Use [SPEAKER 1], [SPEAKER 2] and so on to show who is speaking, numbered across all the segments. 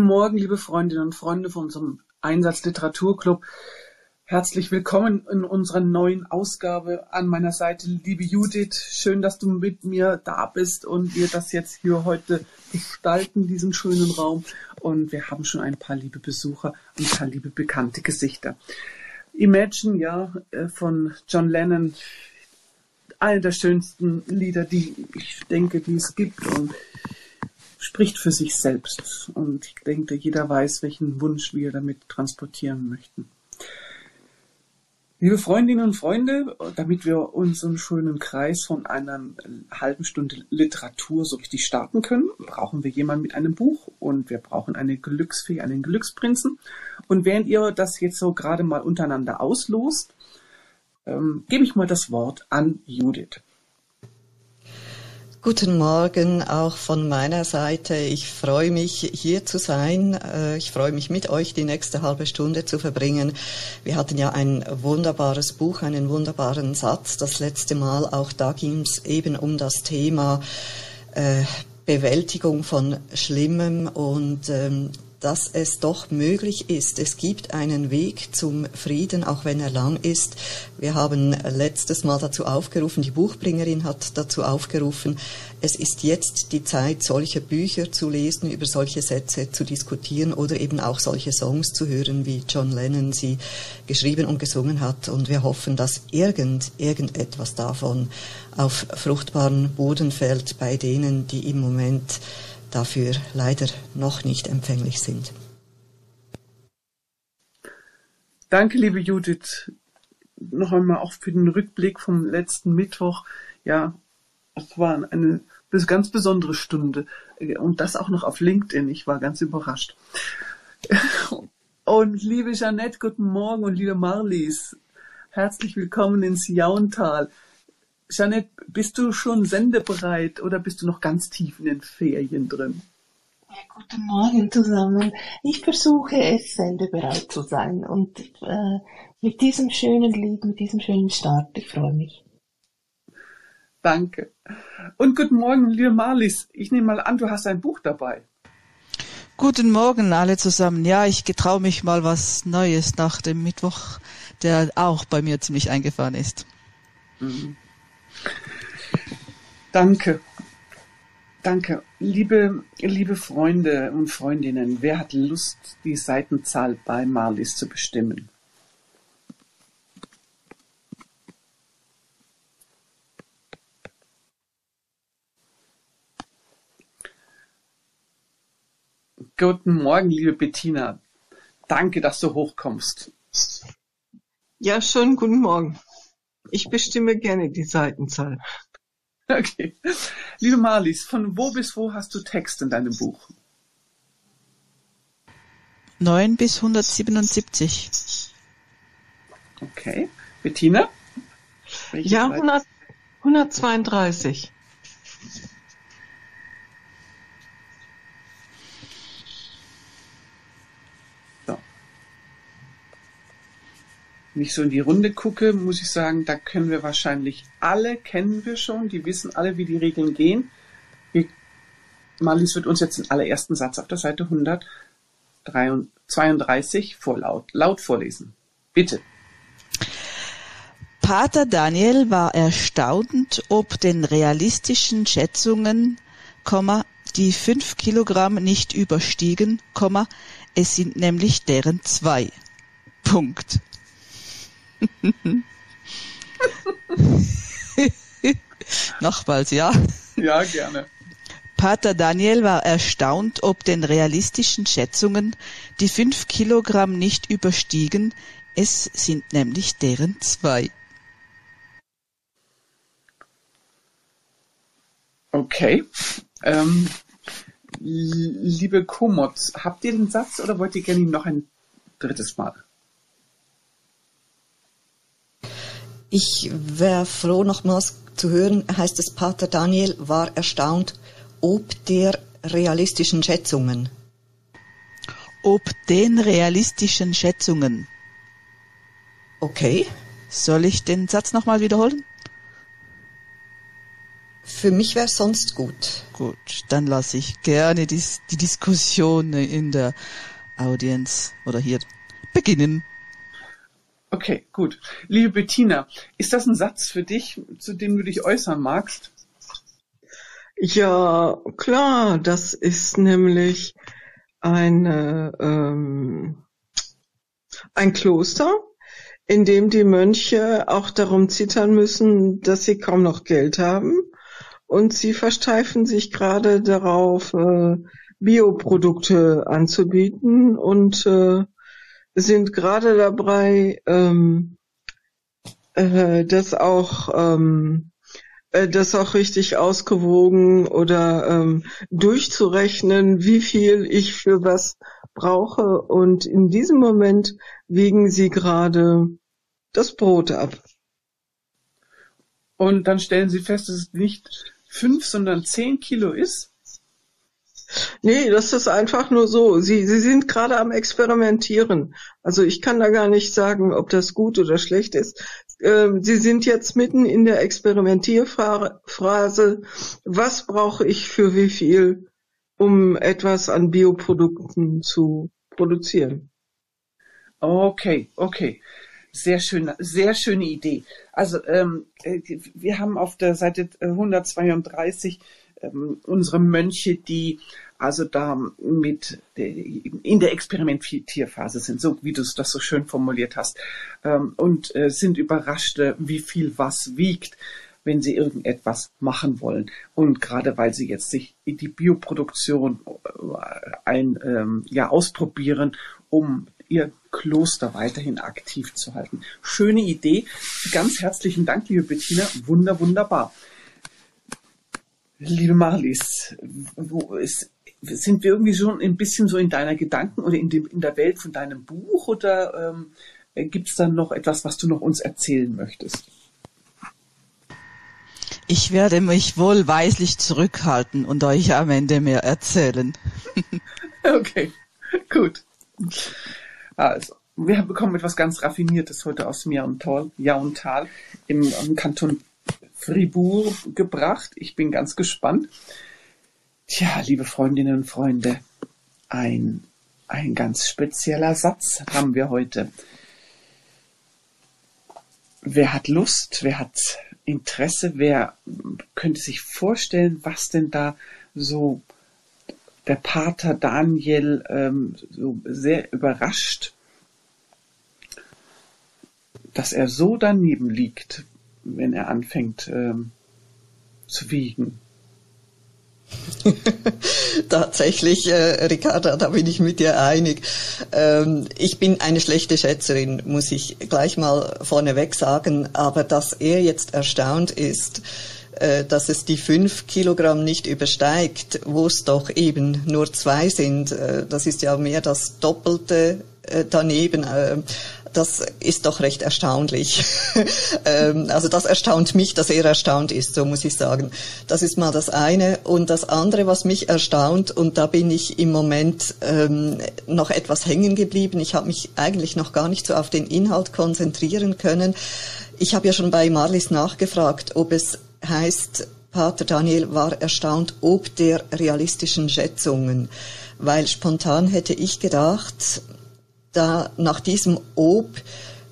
[SPEAKER 1] Guten Morgen, liebe Freundinnen und Freunde von unserem Einsatz Literaturclub. Herzlich willkommen in unserer neuen Ausgabe. An meiner Seite, liebe Judith, schön, dass du mit mir da bist und wir das jetzt hier heute gestalten, diesen schönen Raum. Und wir haben schon ein paar liebe Besucher ein paar liebe bekannte Gesichter. Imagine, ja, äh, von John Lennon, eine der schönsten Lieder, die ich denke, die es gibt. Und spricht für sich selbst. Und ich denke, jeder weiß, welchen Wunsch wir damit transportieren möchten. Liebe Freundinnen und Freunde, damit wir unseren schönen Kreis von einer halben Stunde Literatur so richtig starten können, brauchen wir jemanden mit einem Buch und wir brauchen eine Glücksfee, einen Glücksprinzen. Und während ihr das jetzt so gerade mal untereinander auslost, ähm, gebe ich mal das Wort an Judith.
[SPEAKER 2] Guten Morgen auch von meiner Seite. Ich freue mich, hier zu sein. Äh, ich freue mich, mit euch die nächste halbe Stunde zu verbringen. Wir hatten ja ein wunderbares Buch, einen wunderbaren Satz das letzte Mal. Auch da ging es eben um das Thema äh, Bewältigung von Schlimmem und ähm, dass es doch möglich ist. Es gibt einen Weg zum Frieden, auch wenn er lang ist. Wir haben letztes Mal dazu aufgerufen, die Buchbringerin hat dazu aufgerufen, es ist jetzt die Zeit, solche Bücher zu lesen, über solche Sätze zu diskutieren oder eben auch solche Songs zu hören, wie John Lennon sie geschrieben und gesungen hat. Und wir hoffen, dass irgend, irgendetwas davon auf fruchtbaren Boden fällt bei denen, die im Moment dafür leider noch nicht empfänglich sind.
[SPEAKER 1] Danke, liebe Judith. Noch einmal auch für den Rückblick vom letzten Mittwoch. Ja, es war eine ganz besondere Stunde. Und das auch noch auf LinkedIn. Ich war ganz überrascht. Und liebe Jeanette, guten Morgen und liebe Marlies. Herzlich willkommen ins Jauntal. Janet, bist du schon sendebereit oder bist du noch ganz tief in den Ferien drin?
[SPEAKER 3] Ja, guten Morgen zusammen. Ich versuche es sendebereit zu sein und äh, mit diesem schönen Lied, mit diesem schönen Start, ich freue mich.
[SPEAKER 1] Danke. Und guten Morgen, liebe Marlies. Ich nehme mal an, du hast ein Buch dabei.
[SPEAKER 4] Guten Morgen alle zusammen. Ja, ich getraue mich mal was Neues nach dem Mittwoch, der auch bei mir ziemlich eingefahren ist. Mhm.
[SPEAKER 1] Danke. Danke. Liebe, liebe Freunde und Freundinnen, wer hat Lust, die Seitenzahl bei Marlies zu bestimmen? Guten Morgen, liebe Bettina. Danke, dass du hochkommst.
[SPEAKER 5] Ja, schönen guten Morgen. Ich bestimme gerne die Seitenzahl.
[SPEAKER 1] Okay. Liebe Marlies, von wo bis wo hast du Text in deinem Buch?
[SPEAKER 4] 9 bis 177.
[SPEAKER 1] Okay. Bettina?
[SPEAKER 5] Welche ja, 100, 132.
[SPEAKER 1] wenn ich so in die Runde gucke, muss ich sagen, da können wir wahrscheinlich alle, kennen wir schon, die wissen alle, wie die Regeln gehen. Marlies wird uns jetzt den allerersten Satz auf der Seite 132 vorlaut, laut vorlesen. Bitte.
[SPEAKER 4] Pater Daniel war erstaunt ob den realistischen Schätzungen, die fünf Kilogramm nicht überstiegen, es sind nämlich deren zwei. Punkt. Nochmals, ja.
[SPEAKER 1] Ja, gerne.
[SPEAKER 4] Pater Daniel war erstaunt ob den realistischen Schätzungen, die fünf Kilogramm nicht überstiegen, es sind nämlich deren zwei.
[SPEAKER 1] Okay. Ähm, liebe Komots, habt ihr den Satz oder wollt ihr gerne noch ein drittes Mal?
[SPEAKER 2] Ich wäre froh, nochmals zu hören, heißt es, Pater Daniel war erstaunt ob der realistischen Schätzungen.
[SPEAKER 4] Ob den realistischen Schätzungen.
[SPEAKER 2] Okay.
[SPEAKER 4] Soll ich den Satz nochmal wiederholen?
[SPEAKER 2] Für mich wäre es sonst gut.
[SPEAKER 4] Gut, dann lasse ich gerne die, die Diskussion in der Audienz oder hier beginnen.
[SPEAKER 1] Okay, gut. Liebe Bettina, ist das ein Satz für dich, zu dem du dich äußern magst?
[SPEAKER 5] Ja, klar, das ist nämlich eine, ähm, ein Kloster, in dem die Mönche auch darum zittern müssen, dass sie kaum noch Geld haben. Und sie versteifen sich gerade darauf, äh, Bioprodukte anzubieten und äh, sind gerade dabei, ähm, äh, das auch ähm, äh, das auch richtig ausgewogen oder ähm, durchzurechnen, wie viel ich für was brauche. Und in diesem Moment wiegen sie gerade das Brot ab.
[SPEAKER 1] Und dann stellen sie fest, dass es nicht fünf, sondern zehn Kilo ist.
[SPEAKER 5] Nee, das ist einfach nur so. Sie, sie sind gerade am Experimentieren. Also ich kann da gar nicht sagen, ob das gut oder schlecht ist. Ähm, sie sind jetzt mitten in der Experimentierphase. Was brauche ich für wie viel, um etwas an Bioprodukten zu produzieren?
[SPEAKER 1] Okay, okay. Sehr schön, sehr schöne Idee. Also ähm, äh, wir haben auf der Seite 132 ähm, unsere Mönche, die also da mit in der Experimentierphase sind, so wie du das so schön formuliert hast, ähm, und äh, sind überrascht, äh, wie viel was wiegt, wenn sie irgendetwas machen wollen. Und gerade weil sie jetzt sich in die Bioproduktion äh, ein, ähm, ja, ausprobieren, um ihr Kloster weiterhin aktiv zu halten. Schöne Idee. Ganz herzlichen Dank, liebe Bettina. Wunder, wunderbar. Liebe Marlies, ist, sind wir irgendwie schon ein bisschen so in deiner Gedanken oder in, dem, in der Welt von deinem Buch oder ähm, gibt es dann noch etwas, was du noch uns erzählen möchtest?
[SPEAKER 4] Ich werde mich wohlweislich zurückhalten und euch am Ende mehr erzählen.
[SPEAKER 1] okay, gut. Also, wir bekommen etwas ganz Raffiniertes heute aus Jauntal, Jauntal im, im Kanton Fribourg gebracht. Ich bin ganz gespannt. Tja, liebe Freundinnen und Freunde, ein, ein ganz spezieller Satz haben wir heute. Wer hat Lust, wer hat Interesse, wer könnte sich vorstellen, was denn da so der Pater Daniel ähm, so sehr überrascht, dass er so daneben liegt, wenn er anfängt ähm, zu wiegen.
[SPEAKER 2] Tatsächlich, äh, Ricarda, da bin ich mit dir einig. Ähm, ich bin eine schlechte Schätzerin, muss ich gleich mal vorneweg sagen, aber dass er jetzt erstaunt ist, äh, dass es die fünf Kilogramm nicht übersteigt, wo es doch eben nur zwei sind, äh, das ist ja mehr das Doppelte äh, daneben. Das ist doch recht erstaunlich. Ähm, also das erstaunt mich, dass er erstaunt ist, so muss ich sagen. Das ist mal das eine. Und das andere, was mich erstaunt, und da bin ich im Moment ähm, noch etwas hängen geblieben. Ich habe mich eigentlich noch gar nicht so auf den Inhalt konzentrieren können. Ich habe ja schon bei Marlies nachgefragt, ob es heißt, Pater Daniel war erstaunt ob der realistischen Schätzungen, weil spontan hätte ich gedacht, da nach diesem Ob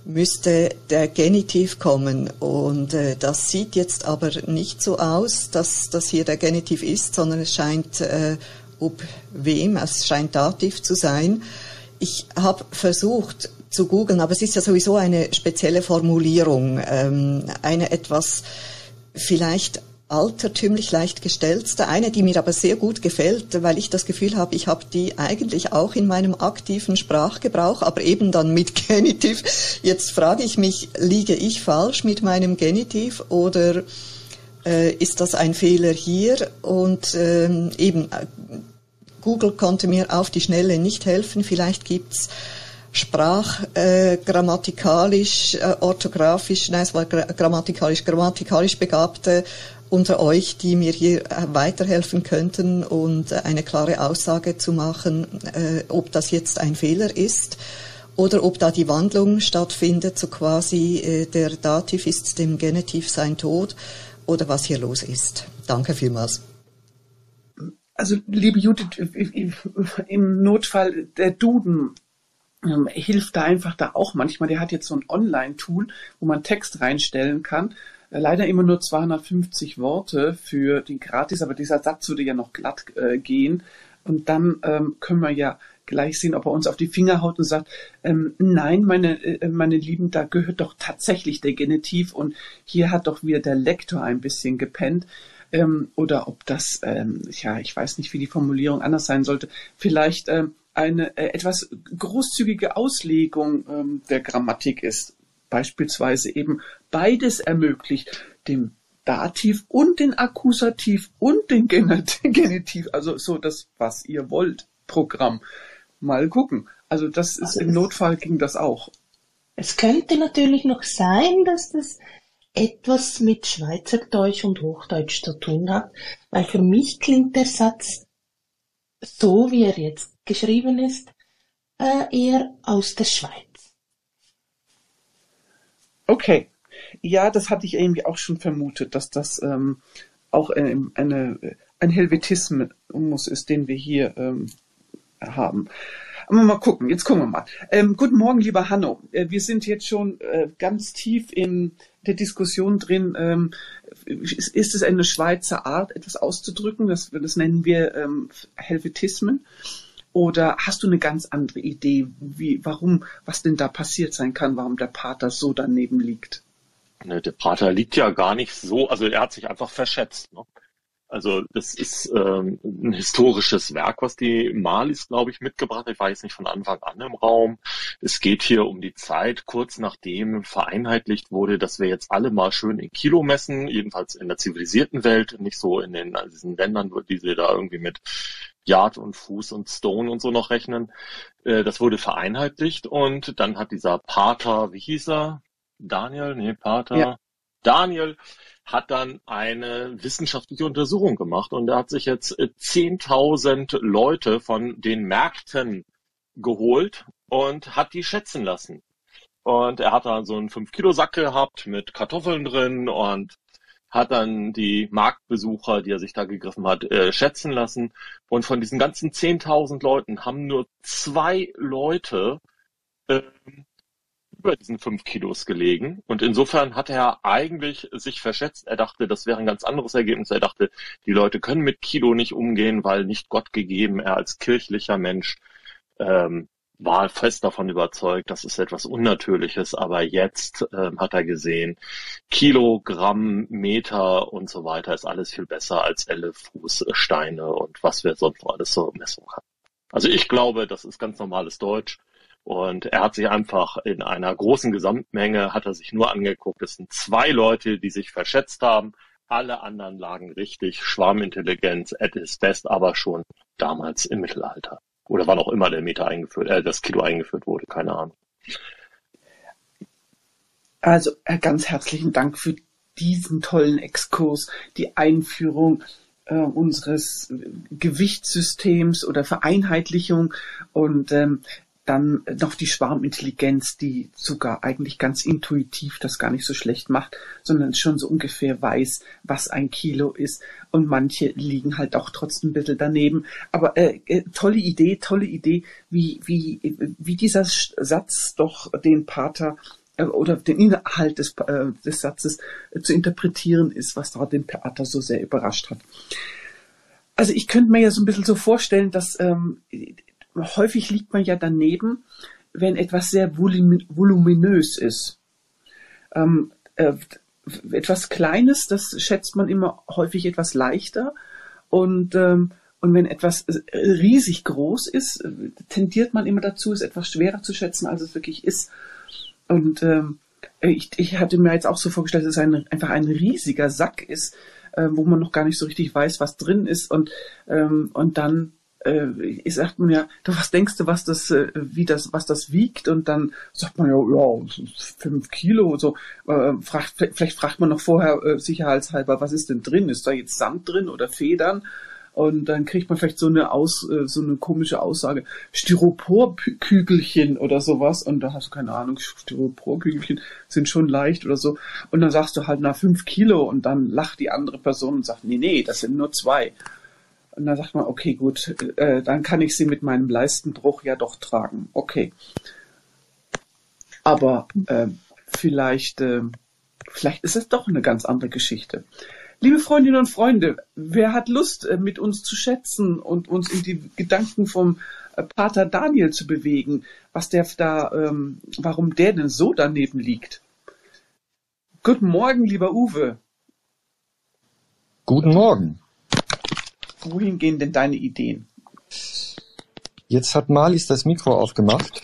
[SPEAKER 2] müsste der Genitiv kommen. Und äh, das sieht jetzt aber nicht so aus, dass das hier der Genitiv ist, sondern es scheint äh, ob wem, es scheint Dativ zu sein. Ich habe versucht zu googeln, aber es ist ja sowieso eine spezielle Formulierung, ähm, eine etwas vielleicht altertümlich leicht gestellte, eine, die mir aber sehr gut gefällt, weil ich das Gefühl habe, ich habe die eigentlich auch in meinem aktiven Sprachgebrauch, aber eben dann mit Genitiv. Jetzt frage ich mich, liege ich falsch mit meinem Genitiv oder äh, ist das ein Fehler hier? Und ähm, eben, äh, Google konnte mir auf die Schnelle nicht helfen. Vielleicht gibt's sprachgrammatikalisch, äh, äh, orthografisch, nein, es war grammatikalisch, grammatikalisch Begabte unter euch, die mir hier äh, weiterhelfen könnten und äh, eine klare Aussage zu machen, äh, ob das jetzt ein Fehler ist oder ob da die Wandlung stattfindet, so quasi der Dativ ist dem Genitiv sein Tod oder was hier los ist. Danke vielmals.
[SPEAKER 1] Also, liebe Judith, im Notfall der Duden ähm, hilft da einfach da auch manchmal. Der hat jetzt so ein Online-Tool, wo man Text reinstellen kann leider immer nur 250 Worte für den Gratis, aber dieser Satz würde ja noch glatt äh, gehen. Und dann ähm, können wir ja gleich sehen, ob er uns auf die Finger haut und sagt, ähm, nein, meine, äh, meine Lieben, da gehört doch tatsächlich der Genitiv und hier hat doch wieder der Lektor ein bisschen gepennt. Ähm, oder ob das, ähm, ja, ich weiß nicht, wie die Formulierung anders sein sollte, vielleicht ähm, eine äh, etwas großzügige Auslegung ähm, der Grammatik ist beispielsweise eben beides ermöglicht, dem Dativ und den Akkusativ und den Genitiv, also so das, was ihr wollt, Programm. Mal gucken. Also das ist also im Notfall ging das auch.
[SPEAKER 3] Es könnte natürlich noch sein, dass das etwas mit Schweizerdeutsch und Hochdeutsch zu tun hat, weil für mich klingt der Satz so, wie er jetzt geschrieben ist, äh, eher aus der Schweiz.
[SPEAKER 1] Okay. Ja, das hatte ich irgendwie auch schon vermutet, dass das ähm, auch eine, eine, ein Helvetismus ist, den wir hier ähm, haben. Aber mal gucken, jetzt gucken wir mal. Ähm, guten Morgen, lieber Hanno. Äh, wir sind jetzt schon äh, ganz tief in der Diskussion drin. Ähm, ist, ist, es eine Schweizer Art, etwas auszudrücken? Das, das nennen wir ähm, Helvetismen. Oder hast du eine ganz andere Idee, wie, warum, was denn da passiert sein kann, warum der Pater so daneben liegt?
[SPEAKER 6] Ne, der Pater liegt ja gar nicht so, also er hat sich einfach verschätzt. Ne? Also das ist ähm, ein historisches Werk, was die Malis, glaube ich, mitgebracht hat. Ich war jetzt nicht von Anfang an im Raum. Es geht hier um die Zeit, kurz nachdem vereinheitlicht wurde, dass wir jetzt alle mal schön in Kilo messen, jedenfalls in der zivilisierten Welt, nicht so in den also diesen Ländern, die sie da irgendwie mit Yard und Fuß und Stone und so noch rechnen. Äh, das wurde vereinheitlicht und dann hat dieser Pater, wie hieß er? Daniel? Nee, Pater. Ja. Daniel hat dann eine wissenschaftliche Untersuchung gemacht und er hat sich jetzt 10.000 äh, Leute von den Märkten geholt und hat die schätzen lassen. Und er hat dann so einen 5-Kilo-Sack gehabt mit Kartoffeln drin und hat dann die Marktbesucher, die er sich da gegriffen hat, äh, schätzen lassen. Und von diesen ganzen 10.000 Leuten haben nur zwei Leute äh, über diesen fünf Kilos gelegen. Und insofern hat er eigentlich sich verschätzt. Er dachte, das wäre ein ganz anderes Ergebnis. Er dachte, die Leute können mit Kilo nicht umgehen, weil nicht Gott gegeben. Er als kirchlicher Mensch ähm, war fest davon überzeugt, das ist etwas Unnatürliches, aber jetzt äh, hat er gesehen, Kilogramm, Meter und so weiter ist alles viel besser als Elle, Fuß, Steine und was wir sonst noch alles so Messung haben. Also ich glaube, das ist ganz normales Deutsch. Und er hat sich einfach in einer großen Gesamtmenge, hat er sich nur angeguckt, es sind zwei Leute, die sich verschätzt haben. Alle anderen lagen richtig. Schwarmintelligenz at its best, aber schon damals im Mittelalter. Oder wann auch immer der Meter eingeführt, äh, das Kilo eingeführt wurde, keine Ahnung.
[SPEAKER 1] Also äh, ganz herzlichen Dank für diesen tollen Exkurs, die Einführung äh, unseres Gewichtssystems oder Vereinheitlichung und ähm, dann noch die Schwarmintelligenz, die sogar eigentlich ganz intuitiv das gar nicht so schlecht macht, sondern schon so ungefähr weiß, was ein Kilo ist. Und manche liegen halt auch trotzdem ein bisschen daneben. Aber äh, äh, tolle Idee, tolle Idee, wie, wie, wie dieser Satz doch den Pater äh, oder den Inhalt des, äh, des Satzes äh, zu interpretieren ist, was da den Pater so sehr überrascht hat. Also ich könnte mir ja so ein bisschen so vorstellen, dass ähm, häufig liegt man ja daneben, wenn etwas sehr voluminös ist. Ähm, äh, etwas Kleines, das schätzt man immer häufig etwas leichter. Und, ähm, und wenn etwas riesig groß ist, tendiert man immer dazu, es etwas schwerer zu schätzen, als es wirklich ist. Und ähm, ich, ich hatte mir jetzt auch so vorgestellt, dass es ein, einfach ein riesiger Sack ist, äh, wo man noch gar nicht so richtig weiß, was drin ist. Und, ähm, und dann äh, sagt man ja, was denkst du, was das, äh, wie das, was das wiegt? Und dann sagt man ja, ja, fünf Kilo und so. Äh, fragt, vielleicht fragt man noch vorher sicherheitshalber, was ist denn drin? Ist da jetzt Sand drin oder Federn? Und dann kriegt man vielleicht so eine Aus, so eine komische Aussage, Styroporkügelchen oder sowas. Und da hast du keine Ahnung, Styroporkügelchen sind schon leicht oder so. Und dann sagst du halt, na, fünf Kilo. Und dann lacht die andere Person und sagt, nee, nee, das sind nur zwei. Und dann sagt man, okay, gut, äh, dann kann ich sie mit meinem Leistenbruch ja doch tragen. Okay. Aber äh, vielleicht, äh, vielleicht ist es doch eine ganz andere Geschichte. Liebe Freundinnen und Freunde, wer hat Lust, äh, mit uns zu schätzen und uns in die Gedanken vom äh, Pater Daniel zu bewegen, was der da, ähm, warum der denn so daneben liegt? Guten Morgen, lieber Uwe.
[SPEAKER 7] Guten Morgen.
[SPEAKER 1] Wohin gehen denn deine Ideen?
[SPEAKER 7] Jetzt hat Marlies das Mikro aufgemacht.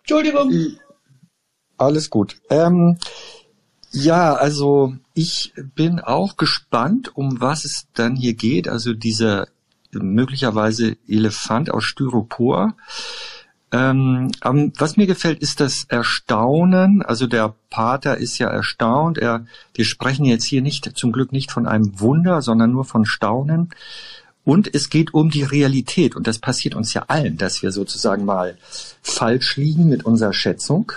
[SPEAKER 1] Entschuldigung.
[SPEAKER 7] Alles gut. Ähm, ja, also ich bin auch gespannt, um was es dann hier geht. Also dieser möglicherweise Elefant aus Styropor. Ähm, was mir gefällt, ist das Erstaunen. Also der Pater ist ja erstaunt. Er, wir sprechen jetzt hier nicht, zum Glück nicht von einem Wunder, sondern nur von Staunen. Und es geht um die Realität. Und das passiert uns ja allen, dass wir sozusagen mal falsch liegen mit unserer Schätzung.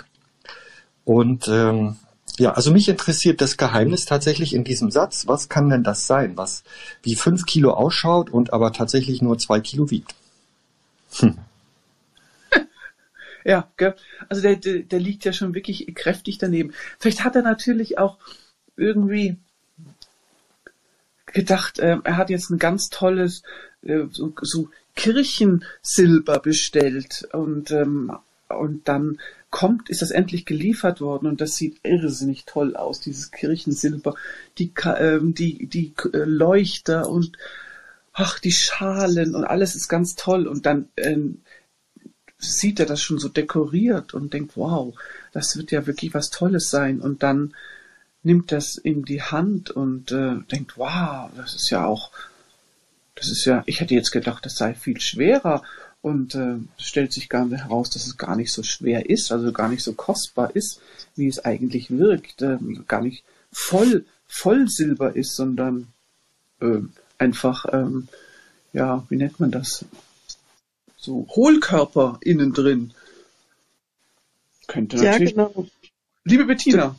[SPEAKER 7] Und ähm, ja, also mich interessiert das Geheimnis tatsächlich in diesem Satz. Was kann denn das sein, was wie fünf Kilo ausschaut und aber tatsächlich nur zwei Kilo wiegt? Hm.
[SPEAKER 1] Ja, gell? also der, der, der liegt ja schon wirklich kräftig daneben. Vielleicht hat er natürlich auch irgendwie gedacht, äh, er hat jetzt ein ganz tolles äh, so, so Kirchensilber bestellt und ähm, und dann kommt, ist das endlich geliefert worden und das sieht irrsinnig toll aus, dieses Kirchensilber, die äh, die die äh, Leuchter und ach die Schalen und alles ist ganz toll und dann ähm, sieht er das schon so dekoriert und denkt, wow, das wird ja wirklich was Tolles sein. Und dann nimmt das in die Hand und äh, denkt, wow, das ist ja auch, das ist ja, ich hätte jetzt gedacht, das sei viel schwerer. Und äh, stellt sich gar heraus, dass es gar nicht so schwer ist, also gar nicht so kostbar ist, wie es eigentlich wirkt, äh, gar nicht voll, voll Silber ist, sondern äh, einfach, ähm, ja, wie nennt man das? So Hohlkörper innen drin. Könnte natürlich. Ja, genau. Liebe Bettina.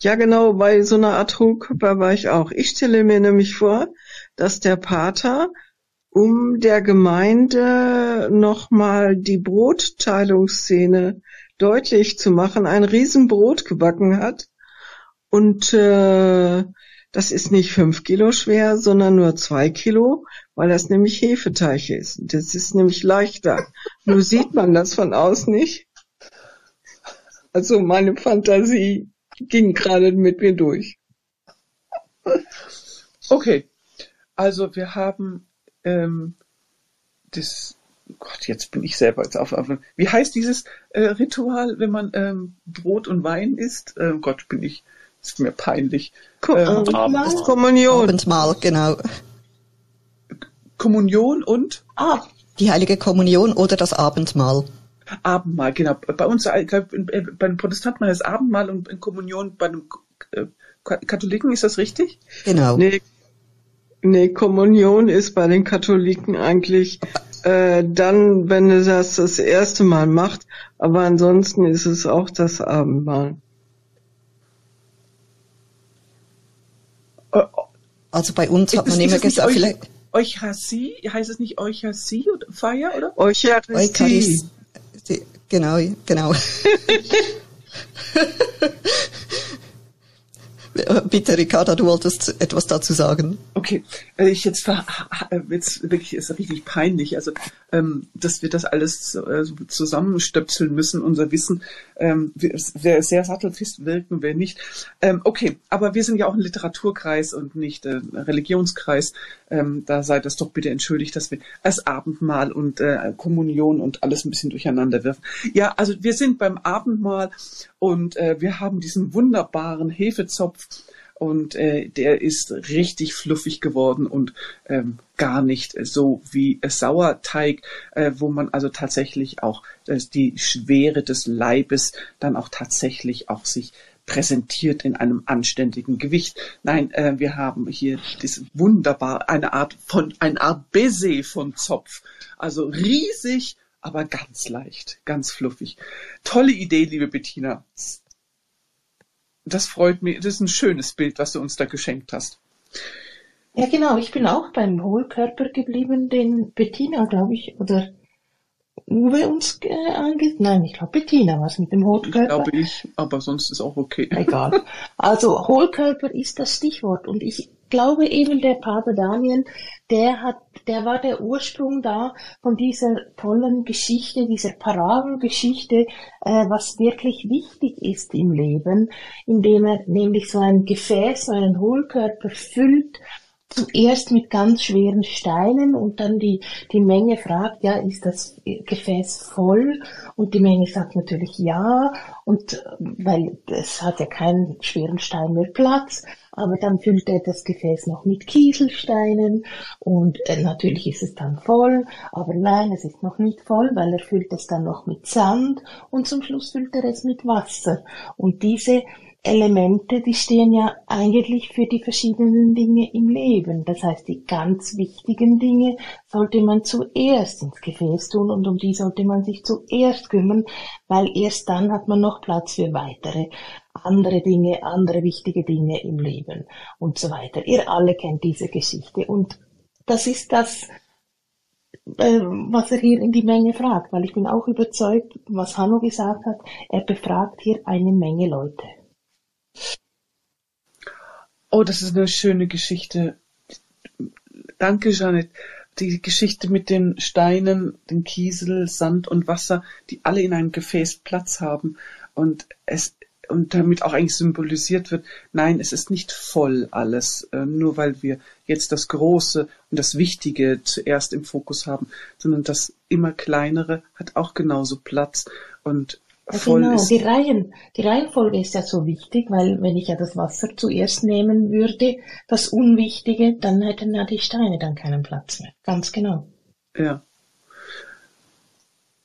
[SPEAKER 5] Ja, genau, bei so einer Art Hohlkörper war ich auch. Ich stelle mir nämlich vor, dass der Pater um der Gemeinde nochmal die Brotteilungsszene deutlich zu machen, ein Riesenbrot gebacken hat und äh, das ist nicht fünf Kilo schwer, sondern nur zwei Kilo, weil das nämlich Hefeteig ist. Das ist nämlich leichter. Nur sieht man das von außen nicht. Also meine Fantasie ging gerade mit mir durch.
[SPEAKER 1] Okay, also wir haben ähm, das. Gott, jetzt bin ich selber jetzt auf. auf wie heißt dieses äh, Ritual, wenn man ähm, Brot und Wein isst? Äh, Gott, bin ich ist mir peinlich.
[SPEAKER 5] Ko ähm, Abendmahl. Kommunion.
[SPEAKER 2] Abendmahl, genau.
[SPEAKER 1] Kommunion und?
[SPEAKER 2] Ah, die heilige Kommunion oder das Abendmahl.
[SPEAKER 1] Abendmahl, genau. Bei uns, ich glaub, bei den Protestanten heißt Abendmahl und Kommunion bei den äh, Katholiken, ist das richtig?
[SPEAKER 2] Genau.
[SPEAKER 5] Nee, nee, Kommunion ist bei den Katholiken eigentlich äh, dann, wenn du das das erste Mal macht, aber ansonsten ist es auch das Abendmahl.
[SPEAKER 2] Also bei uns hat man immer gesagt,
[SPEAKER 1] vielleicht. Eucharistie, heißt es nicht Eucharistie oder Feier, oder?
[SPEAKER 5] Eucharistie. Eucharistie.
[SPEAKER 2] Genau, genau. Bitte, Ricarda, du wolltest etwas dazu sagen.
[SPEAKER 1] Okay, äh, ich jetzt, jetzt wirklich ist richtig peinlich. Also ähm, dass wir das alles äh, zusammenstöpseln müssen, unser Wissen, ähm, wer sehr sattelfest wirken, wer nicht. Ähm, okay, aber wir sind ja auch ein Literaturkreis und nicht äh, Religionskreis. Ähm, da seid das doch bitte entschuldigt, dass wir das Abendmahl und äh, Kommunion und alles ein bisschen durcheinander wirfen. Ja, also wir sind beim Abendmahl und äh, wir haben diesen wunderbaren Hefezopf und äh, der ist richtig fluffig geworden und ähm, gar nicht so wie Sauerteig, äh, wo man also tatsächlich auch äh, die Schwere des Leibes dann auch tatsächlich auch sich präsentiert in einem anständigen Gewicht. Nein, äh, wir haben hier diese wunderbar eine Art von eine Art Baiser von Zopf, also riesig, aber ganz leicht, ganz fluffig. Tolle Idee, liebe Bettina das freut mich. Das ist ein schönes Bild, was du uns da geschenkt hast.
[SPEAKER 3] Ja, genau. Ich bin auch beim Hohlkörper geblieben, den Bettina, glaube ich, oder Uwe uns äh, angeht. Nein, ich glaube Bettina was mit dem Hohlkörper. Ich
[SPEAKER 1] glaube ich, aber sonst ist auch okay.
[SPEAKER 3] Egal. Also Hohlkörper ist das Stichwort und ich glaube eben der Pater Daniel, der hat, der war der Ursprung da von dieser tollen Geschichte, dieser Parabelgeschichte, äh, was wirklich wichtig ist im Leben, indem er nämlich so ein Gefäß, so einen Hohlkörper füllt zuerst mit ganz schweren Steinen und dann die, die Menge fragt, ja, ist das Gefäß voll? Und die Menge sagt natürlich ja, und weil es hat ja keinen schweren Stein mehr Platz, aber dann füllt er das Gefäß noch mit Kieselsteinen. Und äh, natürlich ist es dann voll, aber nein, es ist noch nicht voll, weil er füllt es dann noch mit Sand. Und zum Schluss füllt er es mit Wasser. Und diese Elemente, die stehen ja eigentlich für die verschiedenen Dinge im Leben. Das heißt, die ganz wichtigen Dinge sollte man zuerst ins Gefäß tun und um die sollte man sich zuerst kümmern, weil erst dann hat man noch Platz für weitere andere Dinge, andere wichtige Dinge im Leben und so weiter. Ihr alle kennt diese Geschichte und das ist das, äh, was er hier in die Menge fragt, weil ich bin auch überzeugt, was Hanno gesagt hat, er befragt hier eine Menge Leute.
[SPEAKER 1] Oh, das ist eine schöne Geschichte. Danke, Janet. Die Geschichte mit den Steinen, den Kiesel, Sand und Wasser, die alle in einem Gefäß Platz haben und es und damit auch eigentlich symbolisiert wird, nein, es ist nicht voll alles, äh, nur weil wir jetzt das Große und das Wichtige zuerst im Fokus haben, sondern das immer kleinere hat auch genauso Platz und voll genau, ist.
[SPEAKER 3] Die, Reihen, die Reihenfolge ist ja so wichtig, weil wenn ich ja das Wasser zuerst nehmen würde, das Unwichtige, dann hätten ja die Steine dann keinen Platz mehr. Ganz genau.
[SPEAKER 1] Ja.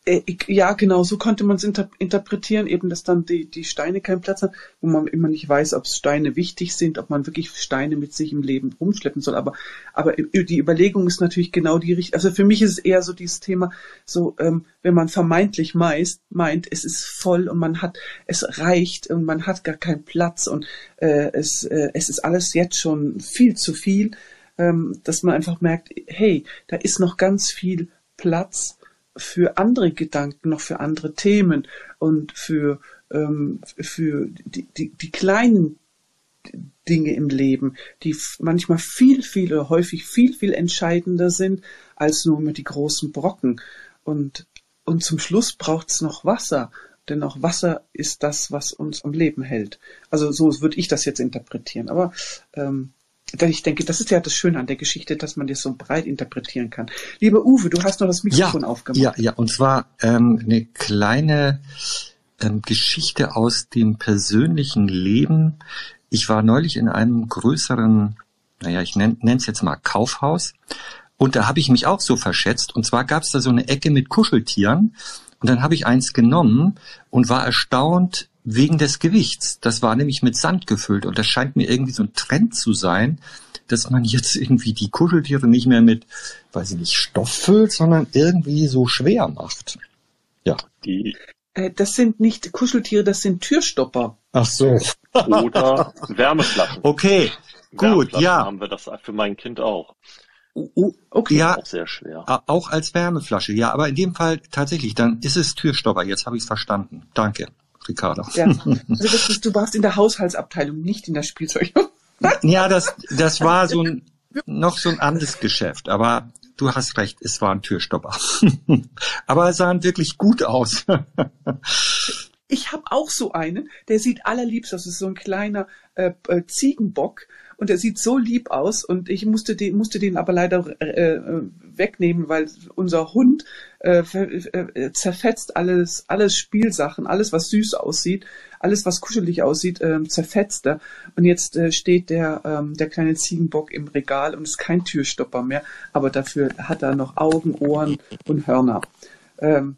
[SPEAKER 1] Äh, ja, genau, so konnte man es inter interpretieren, eben, dass dann die, die Steine keinen Platz haben, wo man immer nicht weiß, ob Steine wichtig sind, ob man wirklich Steine mit sich im Leben rumschleppen soll. Aber, aber die Überlegung ist natürlich genau die richtige. Also für mich ist es eher so dieses Thema, so, ähm, wenn man vermeintlich meist, meint, es ist voll und man hat, es reicht und man hat gar keinen Platz und äh, es, äh, es ist alles jetzt schon viel zu viel, ähm, dass man einfach merkt, hey, da ist noch ganz viel Platz für andere Gedanken, noch für andere Themen und für, ähm, für die, die, die kleinen Dinge im Leben, die manchmal viel, viel oder häufig viel, viel entscheidender sind als nur mit die großen Brocken. Und, und zum Schluss braucht es noch Wasser, denn auch Wasser ist das, was uns am Leben hält. Also so würde ich das jetzt interpretieren. Aber ähm, ich denke, das ist ja das Schöne an der Geschichte, dass man das so breit interpretieren kann. Lieber Uwe, du hast noch das Mikrofon
[SPEAKER 7] ja,
[SPEAKER 1] aufgemacht.
[SPEAKER 7] Ja, ja, und zwar ähm, eine kleine ähm, Geschichte aus dem persönlichen Leben. Ich war neulich in einem größeren, naja, ich nenne es jetzt mal Kaufhaus. Und da habe ich mich auch so verschätzt. Und zwar gab es da so eine Ecke mit Kuscheltieren. Und dann habe ich eins genommen und war erstaunt, wegen des Gewichts. Das war nämlich mit Sand gefüllt und das scheint mir irgendwie so ein Trend zu sein, dass man jetzt irgendwie die Kuscheltiere nicht mehr mit, weiß ich nicht, Stoff füllt, sondern irgendwie so schwer macht. Ja.
[SPEAKER 1] Die äh, das sind nicht Kuscheltiere, das sind Türstopper.
[SPEAKER 7] Ach so.
[SPEAKER 6] Oder Wärmeflaschen.
[SPEAKER 7] Okay, gut, ja.
[SPEAKER 6] haben wir das für mein Kind auch.
[SPEAKER 7] Okay. Ja,
[SPEAKER 6] auch sehr schwer.
[SPEAKER 7] Auch als Wärmeflasche, ja, aber in dem Fall tatsächlich, dann ist es Türstopper. Jetzt habe ich es verstanden. Danke. Ricardo. Ja.
[SPEAKER 1] Also das ist, du warst in der Haushaltsabteilung, nicht in der Spielzeug.
[SPEAKER 7] ja, das, das war so ein, noch so ein anderes Geschäft, aber du hast recht, es war ein Türstopper. Aber er sahen wirklich gut aus.
[SPEAKER 1] ich habe auch so einen, der sieht allerliebst aus. Das ist so ein kleiner äh, äh, Ziegenbock und der sieht so lieb aus und ich musste den, musste den aber leider äh, äh wegnehmen, weil unser Hund äh, äh, zerfetzt alles, alles Spielsachen, alles was süß aussieht, alles was kuschelig aussieht, äh, zerfetzt er. Und jetzt äh, steht der, ähm, der kleine Ziegenbock im Regal und ist kein Türstopper mehr, aber dafür hat er noch Augen, Ohren und Hörner. Ähm,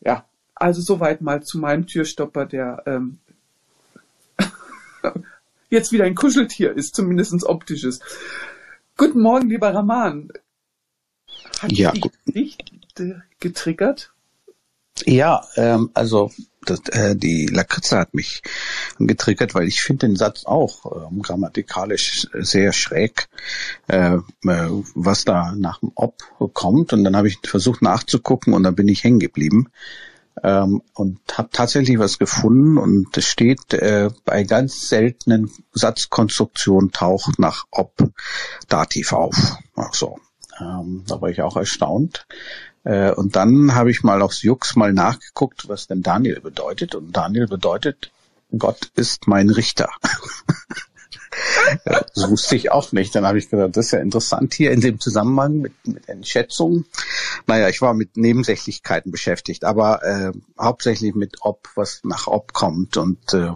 [SPEAKER 1] ja, also soweit mal zu meinem Türstopper, der ähm, jetzt wieder ein Kuscheltier ist, zumindest optisches. Guten Morgen, lieber Raman. Hat ja, dich getriggert?
[SPEAKER 8] Ja, ähm, also das, äh, die Lakritze hat mich getriggert, weil ich finde den Satz auch ähm, grammatikalisch sehr schräg, äh, äh, was da nach dem Ob kommt. Und dann habe ich versucht nachzugucken und dann bin ich hängen geblieben ähm, und habe tatsächlich was gefunden und es steht äh, bei ganz seltenen Satzkonstruktionen taucht nach ob Dativ auf. Ach so. Ähm, da war ich auch erstaunt. Äh, und dann habe ich mal aufs Jux mal nachgeguckt, was denn Daniel bedeutet. Und Daniel bedeutet, Gott ist mein Richter. Das wusste ich auch nicht. Dann habe ich gedacht, das ist ja interessant hier in dem Zusammenhang mit, mit den Schätzungen. Naja, ich war mit Nebensächlichkeiten beschäftigt, aber äh, hauptsächlich mit ob, was nach ob kommt. Und äh,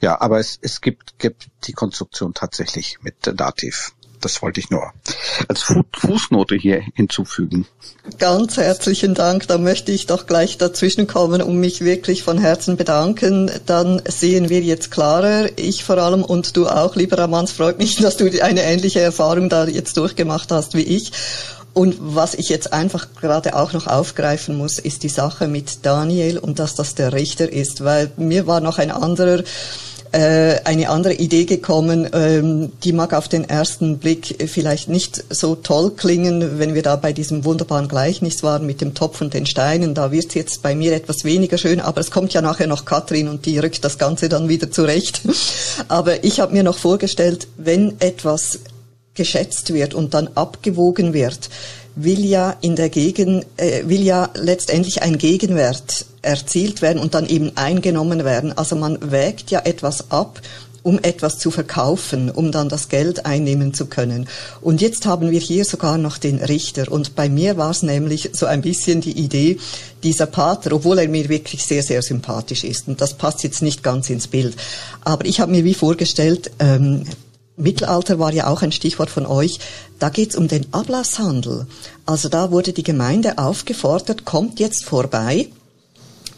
[SPEAKER 8] ja, aber es, es gibt, gibt die Konstruktion tatsächlich mit Dativ. Das wollte ich nur als Fußnote hier hinzufügen.
[SPEAKER 2] Ganz herzlichen Dank. Da möchte ich doch gleich dazwischen kommen und mich wirklich von Herzen bedanken. Dann sehen wir jetzt klarer. Ich vor allem und du auch, lieber Ramans. Freut mich, dass du eine ähnliche Erfahrung da jetzt durchgemacht hast wie ich. Und was ich jetzt einfach gerade auch noch aufgreifen muss, ist die Sache mit Daniel und dass das der Richter ist, weil mir war noch ein anderer äh, eine andere Idee gekommen, ähm, die mag auf den ersten Blick vielleicht nicht so toll klingen, wenn wir da bei diesem wunderbaren Gleichnis waren mit dem Topf und den Steinen. Da wird jetzt bei mir etwas weniger schön, aber es kommt ja nachher noch Katrin und die rückt das Ganze dann wieder zurecht. aber ich habe mir noch vorgestellt, wenn etwas geschätzt wird und dann abgewogen wird, will ja in der Gegen, äh, will ja letztendlich ein Gegenwert erzielt werden und dann eben eingenommen werden. Also man wägt ja etwas ab, um etwas zu verkaufen, um dann das Geld einnehmen zu können. Und jetzt haben wir hier sogar noch den Richter. Und bei mir war es nämlich so ein bisschen die Idee, dieser Pater, obwohl er mir wirklich sehr, sehr sympathisch ist, und das passt jetzt nicht ganz ins Bild, aber ich habe mir wie vorgestellt, ähm, Mittelalter war ja auch ein Stichwort von euch. Da geht's um den Ablasshandel. Also da wurde die Gemeinde aufgefordert, kommt jetzt vorbei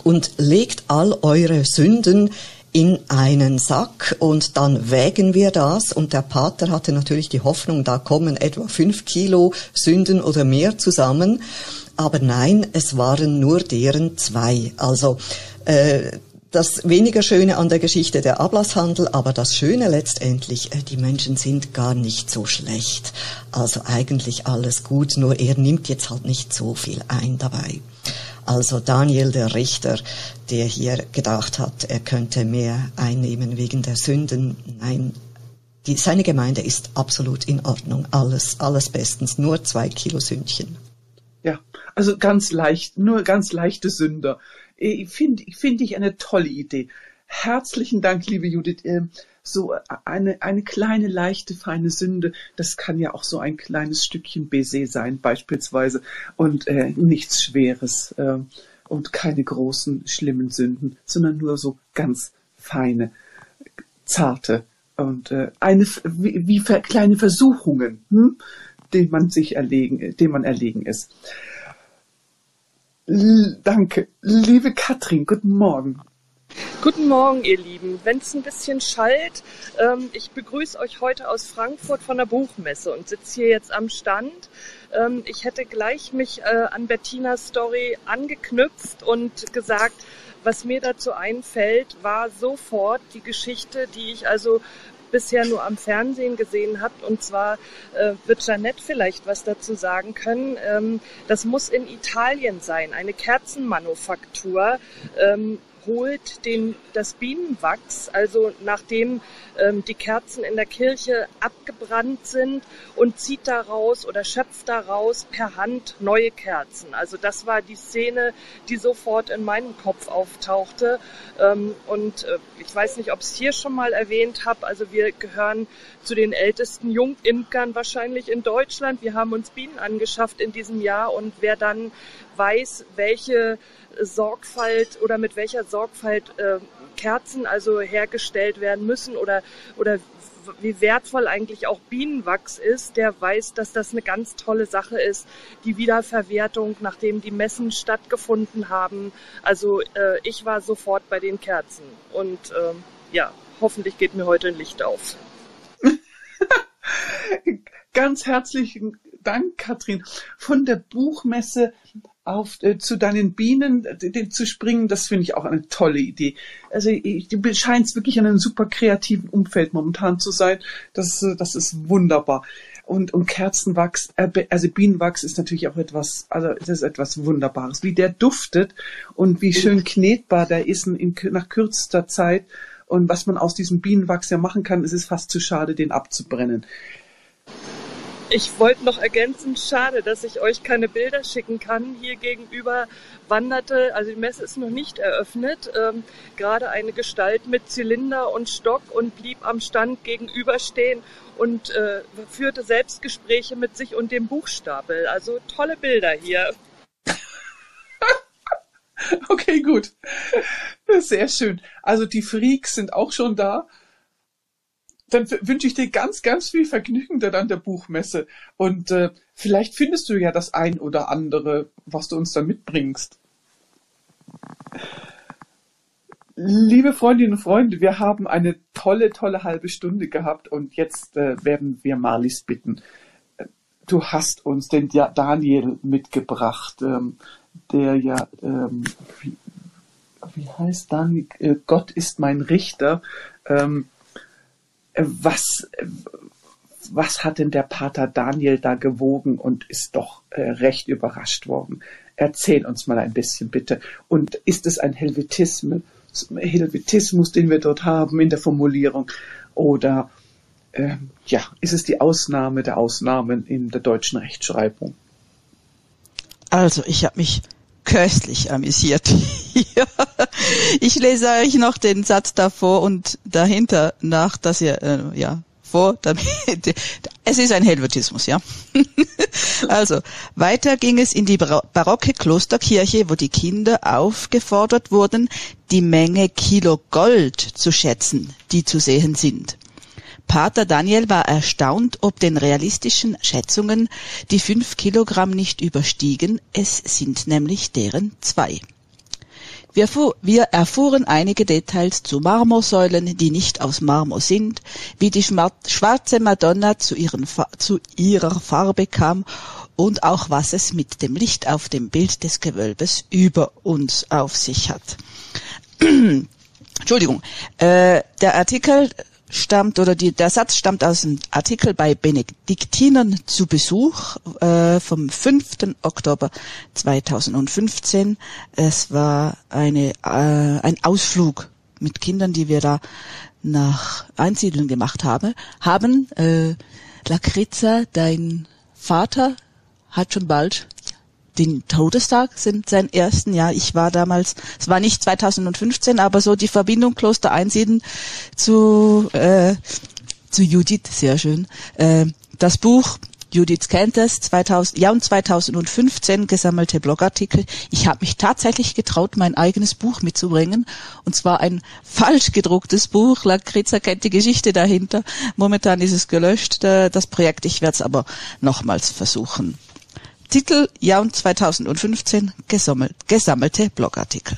[SPEAKER 2] und legt all eure Sünden in einen Sack und dann wägen wir das und der Pater hatte natürlich die Hoffnung, da kommen etwa fünf Kilo Sünden oder mehr zusammen. Aber nein, es waren nur deren zwei. Also äh, das weniger Schöne an der Geschichte der Ablasshandel, aber das Schöne letztendlich, äh, die Menschen sind gar nicht so schlecht. Also eigentlich alles gut, nur er nimmt jetzt halt nicht so viel ein dabei. Also Daniel der Richter, der hier gedacht hat, er könnte mehr einnehmen wegen der Sünden. Nein, die, seine Gemeinde ist absolut in Ordnung. Alles, alles bestens. Nur zwei Kilo Sündchen.
[SPEAKER 1] Ja, also ganz leicht, nur ganz leichte Sünder. Äh, finde find ich eine tolle Idee. Herzlichen Dank, liebe Judith. Ähm, so eine, eine kleine, leichte, feine Sünde, das kann ja auch so ein kleines Stückchen Baiser sein, beispielsweise, und äh, nichts Schweres äh, und keine großen, schlimmen Sünden, sondern nur so ganz feine, zarte und äh, eine wie, wie kleine Versuchungen, hm, denen man sich erlegen, dem man erlegen ist. L danke. Liebe Katrin, guten Morgen.
[SPEAKER 9] Guten Morgen, ihr Lieben. Wenn es ein bisschen schallt, ähm, ich begrüße euch heute aus Frankfurt von der Buchmesse und sitze hier jetzt am Stand. Ähm, ich hätte gleich mich äh, an Bettinas Story angeknüpft und gesagt, was mir dazu einfällt, war sofort die Geschichte, die ich also bisher nur am Fernsehen gesehen habt. Und zwar äh, wird Janette vielleicht was dazu sagen können. Ähm, das muss in Italien sein, eine Kerzenmanufaktur. Ähm, holt den, das Bienenwachs, also nachdem ähm, die Kerzen in der Kirche abgebrannt sind und zieht daraus oder schöpft daraus per Hand neue Kerzen. Also das war die Szene, die sofort in meinem Kopf auftauchte. Ähm, und äh, ich weiß nicht, ob ich es hier schon mal erwähnt habe. Also wir gehören zu den ältesten Jungimkern wahrscheinlich in Deutschland. Wir haben uns Bienen angeschafft in diesem Jahr und wer dann weiß, welche Sorgfalt oder mit welcher Sorgfalt äh, Kerzen also hergestellt werden müssen oder, oder wie wertvoll eigentlich auch Bienenwachs ist, der weiß, dass das eine ganz tolle Sache ist. Die Wiederverwertung, nachdem die Messen stattgefunden haben. Also äh, ich war sofort bei den Kerzen und äh, ja, hoffentlich geht mir heute ein Licht auf.
[SPEAKER 1] ganz herzlichen Dank, Katrin. Von der Buchmesse auf äh, zu deinen Bienen äh, zu springen, das finde ich auch eine tolle Idee. Also du scheinst wirklich in einem super kreativen Umfeld momentan zu sein. Das, äh, das ist wunderbar. Und, und Kerzenwachs, äh, also Bienenwachs ist natürlich auch etwas, also das ist etwas Wunderbares. Wie der duftet und wie schön knetbar der ist in, nach kürzester Zeit. Und was man aus diesem Bienenwachs ja machen kann, ist es fast zu schade, den abzubrennen.
[SPEAKER 9] Ich wollte noch ergänzen, schade, dass ich euch keine Bilder schicken kann. Hier gegenüber wanderte, also die Messe ist noch nicht eröffnet, ähm, gerade eine Gestalt mit Zylinder und Stock und blieb am Stand gegenüberstehen und äh, führte Selbstgespräche mit sich und dem Buchstapel. Also tolle Bilder hier.
[SPEAKER 1] okay, gut. Sehr schön. Also die Freaks sind auch schon da dann wünsche ich dir ganz, ganz viel Vergnügen dann an der Buchmesse. Und äh, vielleicht findest du ja das ein oder andere, was du uns da mitbringst. Liebe Freundinnen und Freunde, wir haben eine tolle, tolle halbe Stunde gehabt und jetzt äh, werden wir Marlies bitten. Du hast uns den Daniel mitgebracht, ähm, der ja, ähm, wie, wie heißt Daniel? Äh, Gott ist mein Richter. Ähm, was, was hat denn der Pater Daniel da gewogen und ist doch äh, recht überrascht worden? Erzähl uns mal ein bisschen bitte. Und ist es ein Helvetismus, Helvetismus, den wir dort haben in der Formulierung? Oder äh, ja, ist es die Ausnahme der Ausnahmen in der deutschen Rechtschreibung?
[SPEAKER 4] Also, ich habe mich köstlich amüsiert. ich lese euch noch den Satz davor und dahinter nach, dass ihr äh, ja vor. Damit, es ist ein Helvetismus, ja. also weiter ging es in die barocke Klosterkirche, wo die Kinder aufgefordert wurden, die Menge Kilo Gold zu schätzen, die zu sehen sind. Pater Daniel war erstaunt ob den realistischen Schätzungen, die fünf Kilogramm nicht überstiegen, es sind nämlich deren zwei. Wir, wir, erfuhren einige Details zu Marmorsäulen, die nicht aus Marmor sind, wie die schwarze Madonna zu, zu ihrer Farbe kam und auch was es mit dem Licht auf dem Bild des Gewölbes über uns auf sich hat. Entschuldigung, äh, der Artikel stammt oder die, der Satz stammt aus einem Artikel bei Benediktinern zu Besuch äh, vom 5. Oktober 2015. Es war eine, äh, ein Ausflug mit Kindern, die wir da nach Einsiedeln gemacht haben. Haben äh, Lakritza, dein Vater hat schon bald den Todestag sind sein ersten Jahr. Ich war damals, es war nicht 2015, aber so die Verbindung Kloster Einsiedeln zu äh, zu Judith, sehr schön. Äh, das Buch Judith kennt es, 2000, ja und 2015 gesammelte Blogartikel. Ich habe mich tatsächlich getraut, mein eigenes Buch mitzubringen. Und zwar ein falsch gedrucktes Buch. Lakritza kennt die Geschichte dahinter. Momentan ist es gelöscht, äh, das Projekt. Ich werde es aber nochmals versuchen. Titel Jaun 2015 gesammelt, gesammelte Blogartikel.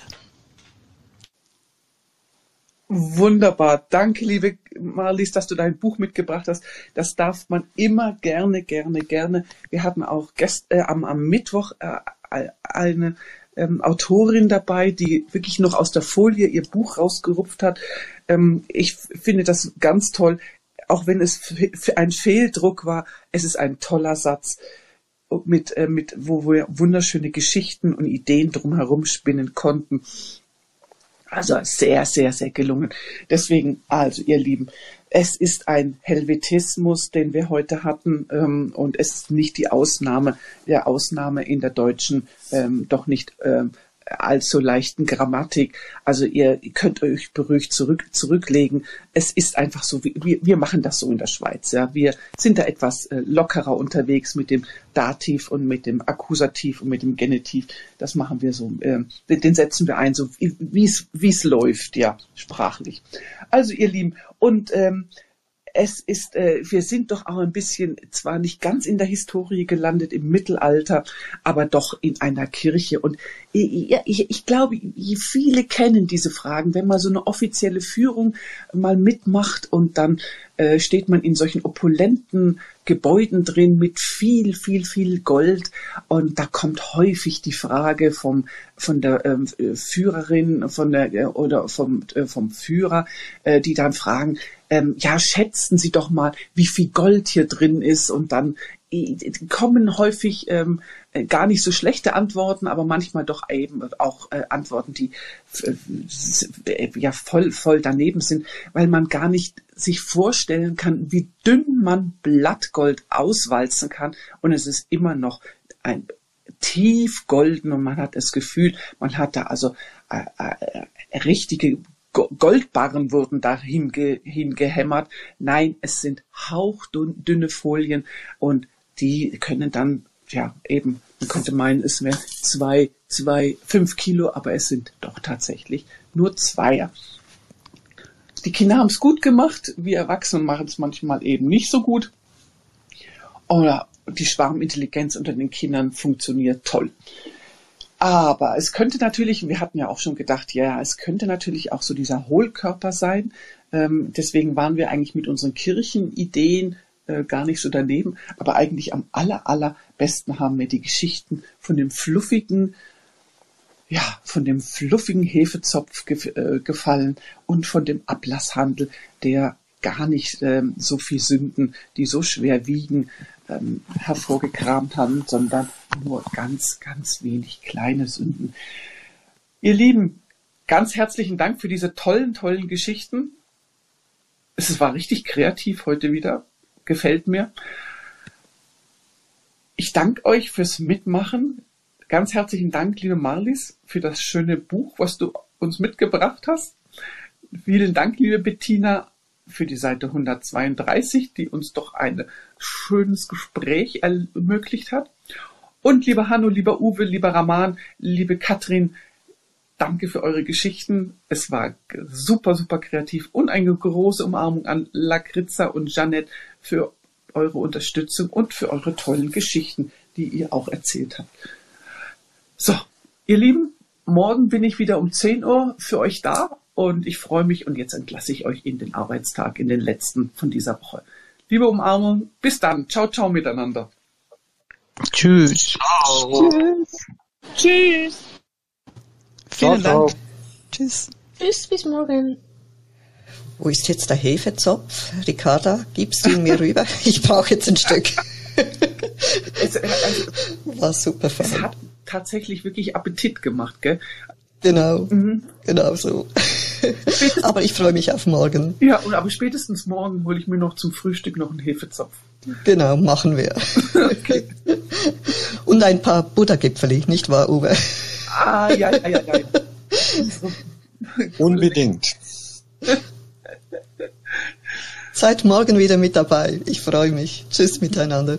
[SPEAKER 1] Wunderbar. Danke, liebe Marlies, dass du dein Buch mitgebracht hast. Das darf man immer gerne, gerne, gerne. Wir hatten auch gest, äh, am, am Mittwoch äh, eine ähm, Autorin dabei, die wirklich noch aus der Folie ihr Buch rausgerupft hat. Ähm, ich finde das ganz toll. Auch wenn es ein Fehldruck war, es ist ein toller Satz mit, äh, mit, wo wir wunderschöne Geschichten und Ideen drumherum spinnen konnten. Also sehr, sehr, sehr gelungen. Deswegen, also ihr Lieben, es ist ein Helvetismus, den wir heute hatten, ähm, und es ist nicht die Ausnahme, der Ausnahme in der deutschen, ähm, doch nicht ähm, allzu leichten Grammatik. Also ihr könnt euch beruhigt zurück, zurücklegen. Es ist einfach so, wir, wir machen das so in der Schweiz. Ja. Wir sind da etwas äh, lockerer unterwegs mit dem Dativ und mit dem Akkusativ und mit dem Genitiv. Das machen wir so, äh, den setzen wir ein, so wie es läuft, ja, sprachlich. Also ihr Lieben, und ähm, es ist, äh, wir sind doch auch ein bisschen, zwar nicht ganz in der Historie gelandet im Mittelalter, aber doch in einer Kirche. Und ich, ich, ich glaube, viele kennen diese Fragen, wenn man so eine offizielle Führung mal mitmacht und dann äh, steht man in solchen opulenten Gebäuden drin mit viel, viel, viel Gold. Und da kommt häufig die Frage vom, von der ähm, Führerin von der, äh, oder vom, äh, vom Führer, äh, die dann fragen, ähm, ja, schätzen Sie doch mal, wie viel Gold hier drin ist und dann kommen häufig ähm, äh, gar nicht so schlechte Antworten, aber manchmal doch eben auch äh, Antworten, die äh, ja voll voll daneben sind, weil man gar nicht sich vorstellen kann, wie dünn man Blattgold auswalzen kann. Und es ist immer noch ein tief golden und man hat das Gefühl, man hat da also äh, äh, richtige Goldbarren wurden dahin ge, hingehämmert. Nein, es sind hauchdünne Folien und die können dann, ja, eben, man könnte meinen, es wären zwei, zwei, fünf Kilo, aber es sind doch tatsächlich nur Zweier. Die Kinder haben es gut gemacht, wir Erwachsenen machen es manchmal eben nicht so gut. Oder die Schwarmintelligenz unter den Kindern funktioniert toll. Aber es könnte natürlich, wir hatten ja auch schon gedacht, ja, es könnte natürlich auch so dieser Hohlkörper sein. Ähm, deswegen waren wir eigentlich mit unseren Kirchenideen äh, gar nicht so daneben. Aber eigentlich am aller, allerbesten haben mir die Geschichten von dem fluffigen, ja, von dem fluffigen Hefezopf ge äh, gefallen und von dem Ablasshandel, der gar nicht ähm, so viel Sünden, die so schwer wiegen, ähm, hervorgekramt haben, sondern nur ganz, ganz wenig kleine Sünden. Ihr Lieben, ganz herzlichen Dank für diese tollen, tollen Geschichten. Es war richtig kreativ heute wieder. Gefällt mir. Ich danke euch fürs Mitmachen. Ganz herzlichen Dank, liebe Marlies, für das schöne Buch, was du uns mitgebracht hast. Vielen Dank, liebe Bettina, für die Seite 132, die uns doch ein schönes Gespräch ermöglicht hat. Und lieber Hanno, lieber Uwe, lieber Raman, liebe Katrin, danke für eure Geschichten. Es war super, super kreativ und eine große Umarmung an Lakritza und Jeannette für eure Unterstützung und für eure tollen Geschichten, die ihr auch erzählt habt. So, ihr Lieben, morgen bin ich wieder um 10 Uhr für euch da und ich freue mich und jetzt entlasse ich euch in den Arbeitstag, in den letzten von dieser Woche. Liebe Umarmung, bis dann. Ciao, ciao miteinander.
[SPEAKER 8] Tschüss.
[SPEAKER 9] Ciao. Tschüss. Tschüss.
[SPEAKER 4] Vielen ciao, Dank. Ciao. Tschüss.
[SPEAKER 3] Tschüss, bis morgen.
[SPEAKER 2] Wo ist jetzt der Hefezopf? Ricarda, gibst du ihn mir rüber? Ich brauche jetzt ein Stück. es, also, War super
[SPEAKER 1] fein. Es hat tatsächlich wirklich Appetit gemacht, gell?
[SPEAKER 2] Genau, mhm. genau so. aber ich freue mich auf morgen.
[SPEAKER 1] Ja, und aber spätestens morgen hole ich mir noch zum Frühstück noch einen Hefezopf.
[SPEAKER 2] Genau, machen wir. Okay. und ein paar Buttergipfeli, nicht wahr, Uwe?
[SPEAKER 1] Ah, ja, ja, ja, ja.
[SPEAKER 7] Unbedingt.
[SPEAKER 2] Seid morgen wieder mit dabei. Ich freue mich. Tschüss miteinander.